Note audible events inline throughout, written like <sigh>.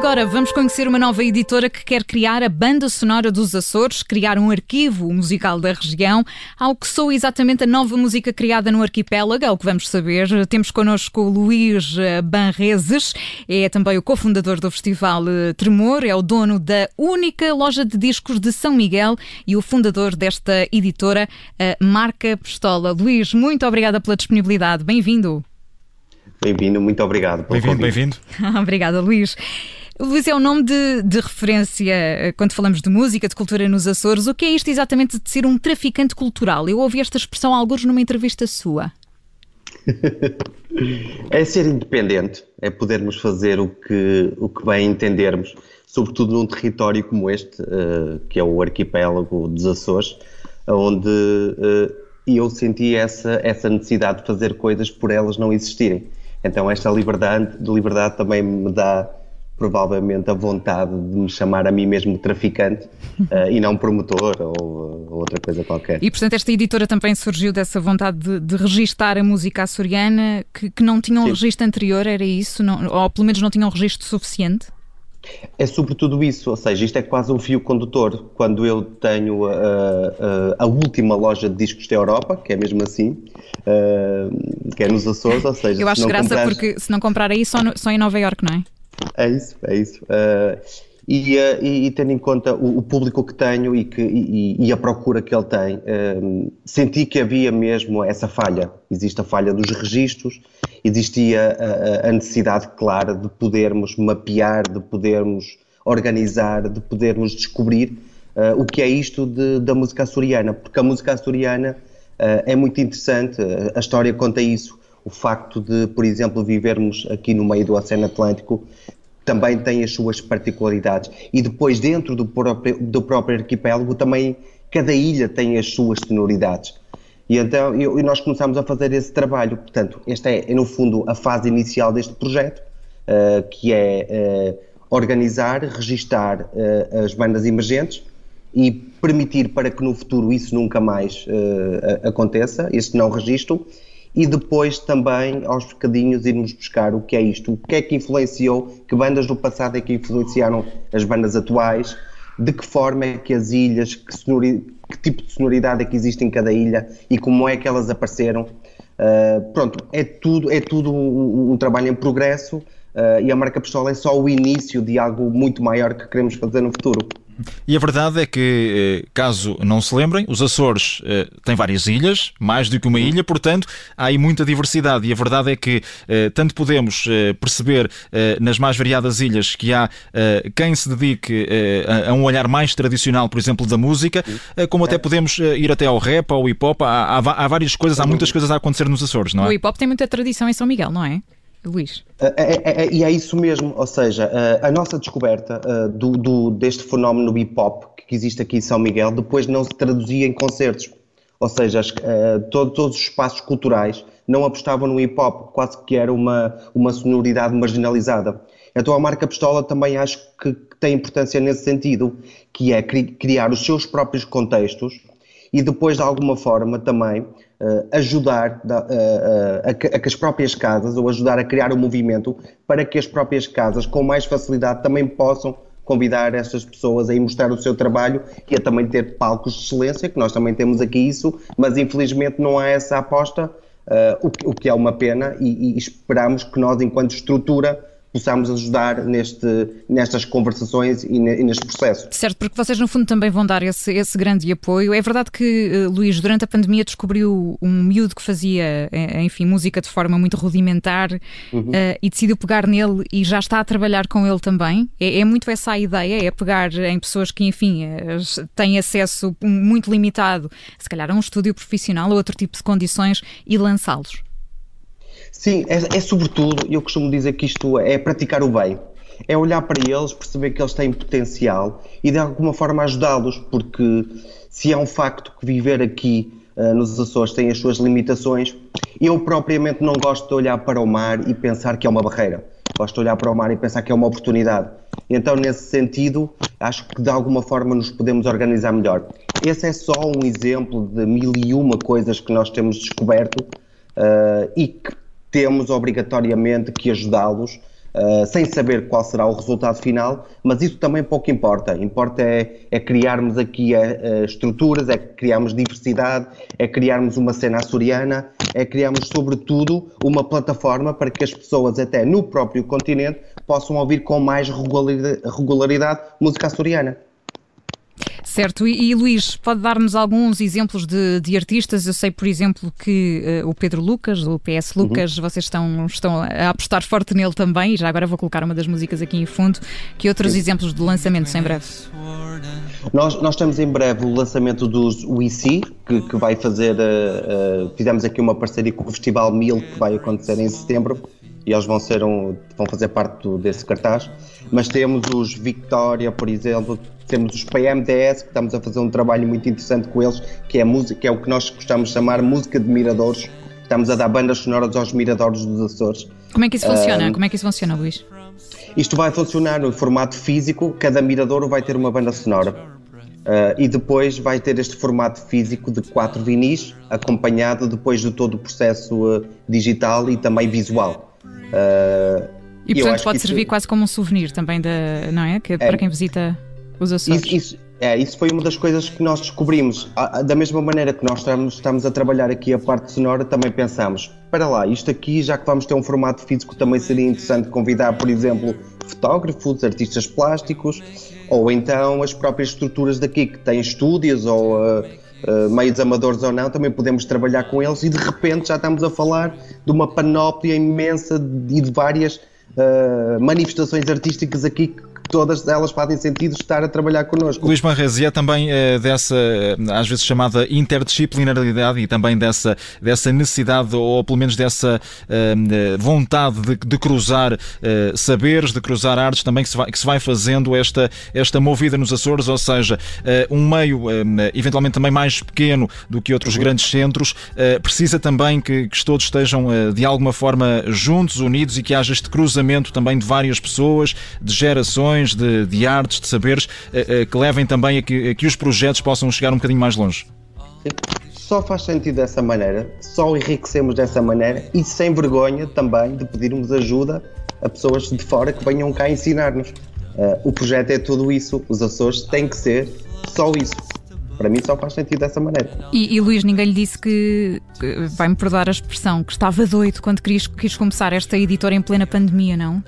agora vamos conhecer uma nova editora que quer criar a banda sonora dos Açores, criar um arquivo musical da região, ao que sou exatamente a nova música criada no arquipélago, é o que vamos saber. Temos connosco o Luís eh, Banreses, é também o cofundador do Festival eh, Tremor, é o dono da única loja de discos de São Miguel e o fundador desta editora, a Marca Pistola. Luís, muito obrigada pela disponibilidade, bem-vindo. Bem-vindo, muito obrigado. Bem-vindo, bem-vindo. <laughs> Obrigada, Luís. Luís é um nome de, de, referência eh, quando falamos de música, de cultura nos Açores. O que é isto exatamente de ser um traficante cultural? Eu ouvi esta expressão alguns numa entrevista sua. <laughs> é ser independente, é podermos fazer o que, o que bem entendermos, sobretudo num território como este, uh, que é o arquipélago dos Açores, onde uh, eu senti essa, essa necessidade de fazer coisas por elas não existirem. Então esta liberdade, liberdade também me dá provavelmente a vontade de me chamar a mim mesmo traficante uh, <laughs> e não promotor ou, ou, outra coisa qualquer. E portanto esta editora também surgiu dessa vontade de, de registar a música açoriana que, que não tinha um Sim. registro anterior, era isso? Não, ou pelo menos não tinha um registro suficiente? É sobretudo isso, ou seja, isto é quase um fio condutor. Quando eu tenho a, a, a última loja de discos da Europa, que é mesmo assim, uh, que é nos Açores, ou seja... Eu acho graça comprares... porque se não comprar aí, só, no, só em Nova York, não é? É isso, é isso. Uh, e, uh, e, e, tendo em conta o, o público que tenho e, que, e, a procura que ele tem, uh, senti que havia mesmo essa falha. Existe a falha dos registros, existia a, a necessidade clara de podermos mapear, de podermos organizar, de podermos descobrir uh, o que é isto de, da música açoriana, porque a música açoriana é muito interessante, a história conta isso o facto de, por exemplo, vivermos aqui no meio do Oceano Atlântico também tem as suas particularidades. E depois, dentro do próprio, do próprio arquipélago, também cada ilha tem as suas sonoridades. E então eu, e nós começamos a fazer esse trabalho. Portanto, esta é, é no fundo, a fase inicial deste projeto, uh, que é uh, organizar, registar uh, as bandas emergentes e permitir para que no futuro isso nunca mais aconteça, este não registro, e depois também aos bocadinhos irmos buscar o que é isto, o que é que influenciou, que bandas do passado é que influenciaram as bandas atuais, de que forma é que as ilhas, que, sonori, que tipo de sonoridade é que existe em cada ilha e como é que elas apareceram. Uh, pronto, é tudo, é tudo um, um trabalho em progresso uh, e a marca Pistola é só o início de algo muito maior que queremos fazer no futuro. E a verdade é que, eh, caso não se lembrem, os Açores eh, têm várias ilhas, mais do que uma ilha, portanto, há aí muita diversidade. E a verdade é que eh, tanto podemos perceber nas mais variadas ilhas que há quem se dedique a um olhar mais tradicional, por exemplo, da música, como até podemos ir até ao rap, ao hip hop. Há, há, há várias coisas, há muitas coisas a acontecer nos Açores, não é? O hip hop tem muita tradição em São Miguel, não é? Luís. É, é, é, e é, isso mesmo, ou seja, a nossa descoberta do, do, deste fenómeno hip hop que existe aqui em São Miguel depois não se traduzia em concertos. Ou seja, as, todo, todos os espaços culturais não apostavam no hip hop, quase que era uma, uma sonoridade marginalizada. Então a marca Pistola também acho que tem importância nesse sentido, que é criar os seus próprios contextos e depois de alguma forma também uh, ajudar da, uh, uh, a, que, a, que, as próprias casas ou ajudar a criar um movimento para que as próprias casas com mais facilidade também possam convidar essas pessoas a ir mostrar o seu trabalho e a também ter palcos de excelência, que nós também temos aqui isso, mas infelizmente não há essa aposta, o que, o, que, é uma pena e, e esperamos que nós, enquanto estrutura, possamos ajudar neste, nestas conversações e, ne, e, neste processo. Certo, porque vocês no fundo também vão dar esse, esse grande apoio. É verdade que uh, Luís, durante a pandemia descobriu um miúdo que fazia, eh, enfim, música de forma muito rudimentar uhum. uh, e decidiu pegar nele e já está a trabalhar com ele também. É, é muito essa a ideia, é pegar em pessoas que, enfim, têm acesso muito limitado, se calhar a um estúdio profissional ou outro tipo de condições e lançá-los. Sim, é, é sobretudo, eu costumo dizer que isto é praticar o bem. É olhar para eles, perceber que eles têm potencial e de alguma forma ajudá-los, porque se é um facto que viver aqui uh, nos Açores tem as suas limitações, eu propriamente não gosto de olhar para o mar e pensar que é uma barreira. Gosto de olhar para o mar e pensar que é uma oportunidade. Então, nesse sentido, acho que de alguma forma nos podemos organizar melhor. Esse é só um exemplo de mil e uma coisas que nós temos descoberto uh, e que temos obrigatoriamente que ajudá-los uh, sem saber qual será o resultado final, mas isso também pouco importa. Importa é, é criarmos aqui uh, estruturas, é criarmos diversidade, é criarmos uma cena açoriana, é criarmos, sobretudo, uma plataforma para que as pessoas, até no próprio continente, possam ouvir com mais regularidade música açoriana. Certo, e, e Luís, pode dar-nos alguns exemplos de, de, artistas? Eu sei, por exemplo, que uh, o Pedro Lucas, o PS uhum. Lucas, uhum. vocês estão, estão a apostar forte nele também, e já agora vou colocar uma das músicas aqui em fundo. Que outros Sim. exemplos de lançamentos em breve? Nós, nós temos em breve o lançamento dos WIC, que, que vai fazer. Uh, uh, fizemos aqui uma parceria com o Festival Mil, que vai acontecer em setembro e eles vão, ser um, vão fazer parte do, desse cartaz. Mas temos os Victoria, por exemplo, temos os PMDS, que estamos a fazer um trabalho muito interessante com eles, que é, música, que é o que nós gostamos de chamar música de miradores. Estamos a dar bandas sonoras aos miradores dos Açores. Como é que isso funciona? Um, Como é que isso funciona, Luís? Isto vai funcionar no formato físico, cada mirador vai ter uma banda sonora. Uh, e depois vai ter este formato físico de quatro vinis, acompanhado depois de todo o processo uh, digital e também visual. Uh, e portanto pode servir isso... quase como um souvenir também, da, não é? Que, é para quem visita os Açores. Isso, isso, é, isso foi uma das coisas que nós descobrimos. Da mesma maneira que nós estamos, estamos a trabalhar aqui a parte sonora, também pensamos, para lá, isto aqui, já que vamos ter um formato físico, também seria interessante convidar, por exemplo, fotógrafos, artistas plásticos, ou então as próprias estruturas daqui que têm estúdios ou uh, uh, meios amadores ou não, também podemos trabalhar com eles e de repente já estamos a falar de uma panóplia imensa e de várias uh, manifestações artísticas aqui todas elas fazem sentido estar a trabalhar connosco. Luís Manrez, e é também uh, dessa, uh, às vezes chamada interdisciplinaridade e também dessa, dessa necessidade, ou pelo menos dessa uh, vontade de, de cruzar saberes, de cruzar artes, também que se vai, que se vai fazendo esta, esta movida nos Açores, ou seja, um meio eventualmente também mais pequeno do que outros grandes centros, precisa também que, que todos estejam de alguma forma juntos, unidos e que haja este cruzamento também de várias pessoas, de gerações de, de artes, de saberes, eh, eh, que levem também a que, a que os projetos possam chegar um bocadinho mais longe? Só faz sentido dessa maneira, só enriquecemos dessa maneira e sem vergonha também de pedirmos ajuda a pessoas de fora que venham cá ensinar-nos. Uh, o projeto é tudo isso, os Açores têm que ser só isso. Para mim só faz sentido dessa maneira. E, e Luís, ninguém lhe disse que, vai-me perdoar a expressão, que estava doido quando quis, quis começar esta editora em plena pandemia, não?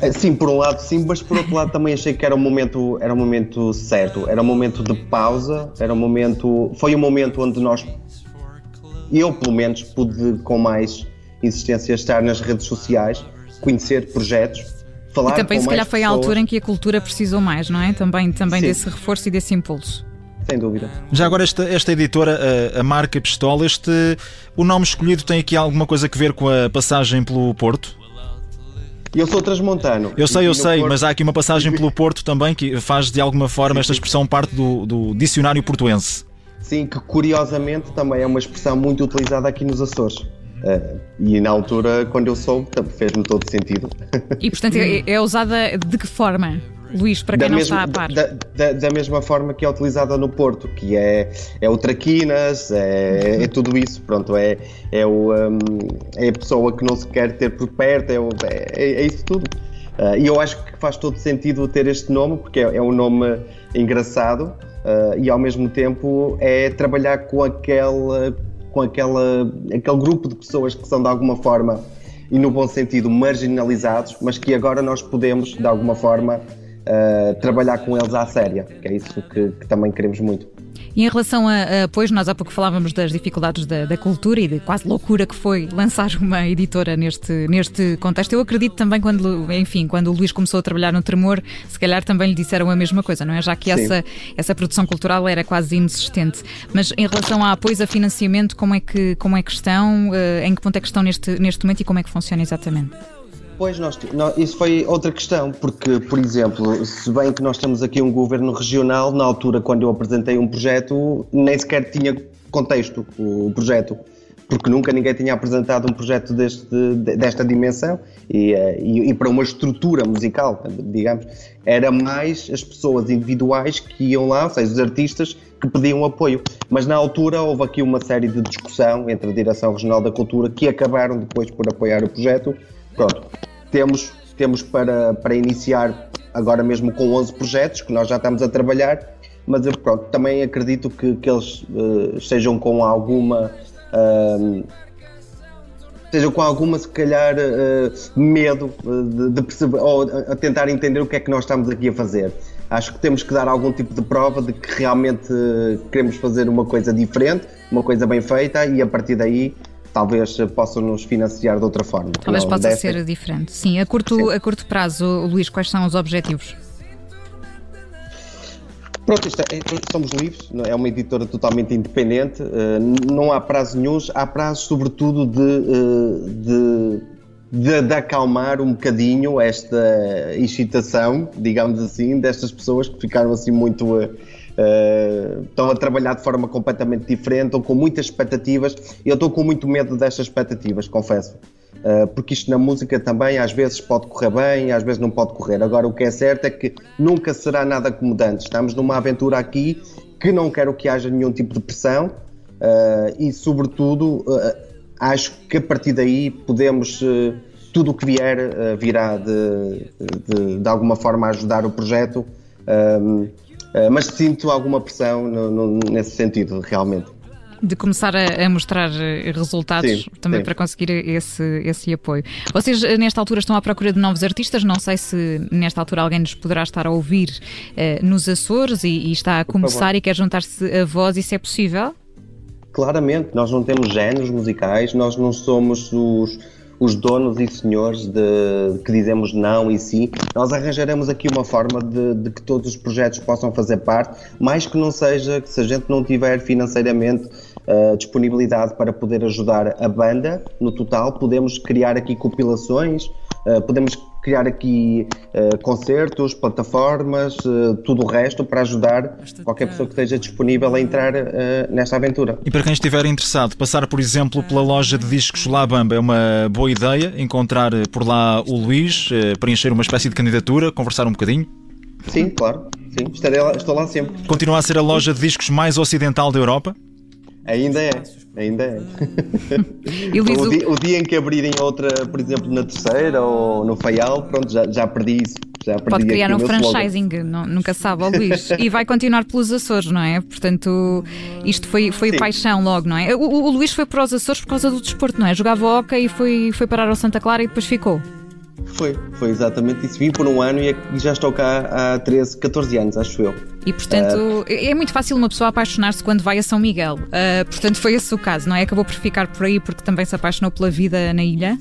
É, sim, por um lado sim, mas por outro lado também achei que era um momento, era um momento certo, era um momento de pausa, era um momento, foi um momento onde nós, eu pelo menos, pude com mais insistência estar nas redes sociais, conhecer projetos, falar e também com se calhar foi pessoas. a altura em que a cultura precisou mais, não é? Também, também desse reforço e desse impulso. Sem dúvida. Já agora, esta, esta editora, a, a, marca Pistola, este, o nome escolhido tem aqui alguma coisa a ver com a passagem pelo Porto? Eu sou transmontano. Eu sei, eu sei, Porto... mas há aqui uma passagem pelo Porto também que faz de alguma forma esta expressão parte do, do dicionário portuense. Sim, que curiosamente também é uma expressão muito utilizada aqui nos Açores. Uh, e na altura, quando eu soube, fez-me todo sentido. E portanto é, é usada de que forma? Luís, para quem da não mesma, está a par. Da, da, da, mesma forma que é utilizada no Porto, que é, é o traquinas, é, é <laughs> tudo isso, pronto, é, é, o, um, é a pessoa que não se quer ter por perto, é, é, é isso tudo. Uh, e eu acho que faz todo sentido ter este nome, porque é, é um nome engraçado uh, e ao mesmo tempo é trabalhar com aquele, com aquela, aquele grupo de pessoas que são de alguma forma e no bom sentido marginalizados, mas que agora nós podemos de alguma forma uh, trabalhar com eles à séria, que é isso que, que também queremos muito. E em relação a, a, pois, nós há pouco falávamos das dificuldades da, da, cultura e de quase loucura que foi lançar uma editora neste, neste contexto. Eu acredito também quando, enfim, quando o Luís começou a trabalhar no Tremor, se calhar também lhe disseram a mesma coisa, não é? Já que essa, essa produção cultural era quase inexistente. Mas em relação a apoios a financiamento, como é que, como é que estão? Eh, em que ponto é que estão neste, neste momento e como é que funciona exatamente? Pois, nós, nós, isso foi outra questão, porque, por exemplo, se bem que nós temos aqui um governo regional, na altura, quando eu apresentei um projeto, nem sequer tinha contexto o projeto, porque nunca ninguém tinha apresentado um projeto deste, desta dimensão e, eh, e, e para uma estrutura musical, digamos. Era mais as pessoas individuais que iam lá, ou seja, os artistas que pediam apoio. Mas na altura houve aqui uma série de discussão entre a Direção Regional da Cultura que acabaram depois por apoiar o projeto pronto, temos, temos para, para iniciar agora mesmo com 11 projetos que nós já estamos a trabalhar, mas pronto, também acredito que, que eles uh, estejam com alguma. Uh, com alguma, se calhar, uh, medo de, de, perceber ou a tentar entender o que é que nós estamos aqui a fazer. Acho que temos que dar algum tipo de prova de que realmente queremos fazer uma coisa diferente, uma coisa bem feita e a partir daí talvez possam nos financiar de outra forma. Talvez possa ser diferente. Sim, a curto, Sim. a curto prazo, Luís, quais são os objetivos? Pronto, isto é, somos livres, é uma editora totalmente independente, eh, não há prazo nenhum, há prazo sobretudo de, eh, de, de, de, acalmar um bocadinho esta excitação, digamos assim, destas pessoas que ficaram assim muito eh, Uh, estão a trabalhar de forma completamente diferente, estão com muitas expectativas. Eu estou com muito medo destas expectativas, confesso. Uh, porque isto na música também às vezes pode correr bem, às vezes não pode correr. Agora, o que é certo é que nunca será nada acomodante. Estamos numa aventura aqui que não quero que haja nenhum tipo de pressão uh, e, sobretudo, acho que a partir daí podemos tudo o que vier virá de, de, de, alguma forma ajudar o projeto. Eh, mas sinto alguma pressão no, no, nesse sentido, realmente. De começar a, a mostrar eh, resultados sim, também sim. para conseguir esse, esse apoio. Vocês, eh, nesta altura, estão à procura de novos artistas. Não sei se nesta altura alguém nos poderá estar a ouvir uh, nos Açores e, e, está a começar e quer juntar-se a voz. Isso é possível? Claramente, nós não temos géneros musicais, nós não somos os os donos e senhores de, que dizemos não e sim, nós arranjaremos aqui uma forma de, de, que todos os projetos possam fazer parte, mais que não seja que se a gente não tiver financeiramente uh, disponibilidade para poder ajudar a banda no total, podemos criar aqui compilações, uh, podemos criar aqui uh, concertos, plataformas, uh, tudo o resto para ajudar qualquer pessoa que esteja disponível a entrar uh, nesta aventura. E para quem estiver interessado, passar, por exemplo, pela loja de discos La Bamba é uma boa ideia, encontrar por lá o Luís, preencher uma espécie de candidatura, conversar um bocadinho? Sim, claro. Sim, estarei lá, estou lá sempre. Continua a ser a loja de discos mais ocidental da Europa? Ainda é, ainda é. o, dia, o, dia, em que abrirem outra, por exemplo, na terceira ou no Faial, pronto, já, já perdi isso. Já perdi Pode criar um franchising, não, nunca sabe, ó Luís. e vai continuar pelos Açores, não é? Portanto, isto foi, foi paixão logo, não é? O, o, o, Luís foi para os Açores por causa do desporto, não é? Jogava hockey e foi, foi parar ao Santa Clara e depois ficou. Foi, foi exatamente isso. Vim por um ano e já estou cá há 13, 14 anos, acho eu. E portanto, uh, é muito fácil uma pessoa apaixonar-se quando vai a São Miguel. Uh, portanto, foi esse o caso, não é? Acabou por ficar por aí porque também se apaixonou pela vida na ilha?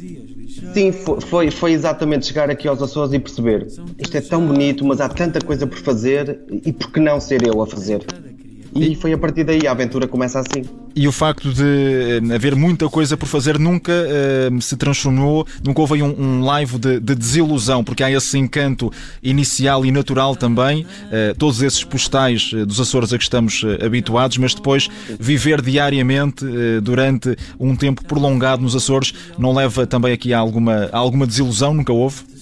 Sim, foi, foi exatamente chegar aqui aos Açores e perceber isto é tão bonito, mas há tanta coisa por fazer e por que não ser eu a fazer? E foi a partir daí a aventura começa assim. E o facto de eh, haver muita coisa por fazer nunca uh, se transformou, nunca houve um, um live de, de, desilusão, porque há esse encanto inicial e natural também, uh, todos esses postais dos Açores a que estamos uh, habituados, mas depois viver diariamente durante um tempo prolongado nos Açores não leva também aqui a alguma, a alguma desilusão? Nunca houve?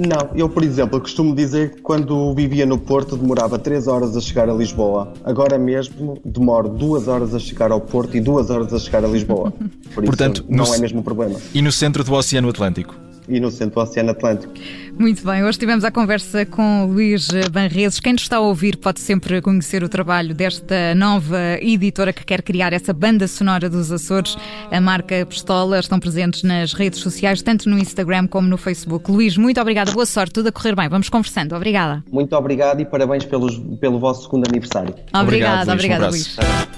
Não, eu, por exemplo, costumo dizer que quando vivia no Porto demorava 3 horas a chegar a Lisboa. Agora mesmo demoro 2 horas a chegar ao Porto e 2 horas a chegar a Lisboa. Por Portanto, isso não é mesmo problema. E no centro do Oceano Atlântico? E no centro do Oceano Atlântico. Muito bem, hoje tivemos a conversa com Luís Banreses. Quem nos está a ouvir pode sempre conhecer o trabalho desta nova editora que quer criar essa banda sonora dos Açores, a marca Pistola. Estão presentes nas redes sociais, tanto no Instagram como no Facebook. Luís, muito obrigada, boa sorte, tudo a correr bem. Vamos conversando, obrigada. Muito obrigado e parabéns pelos, pelo vosso segundo aniversário. Obrigada, obrigada, Luís. Um Luís.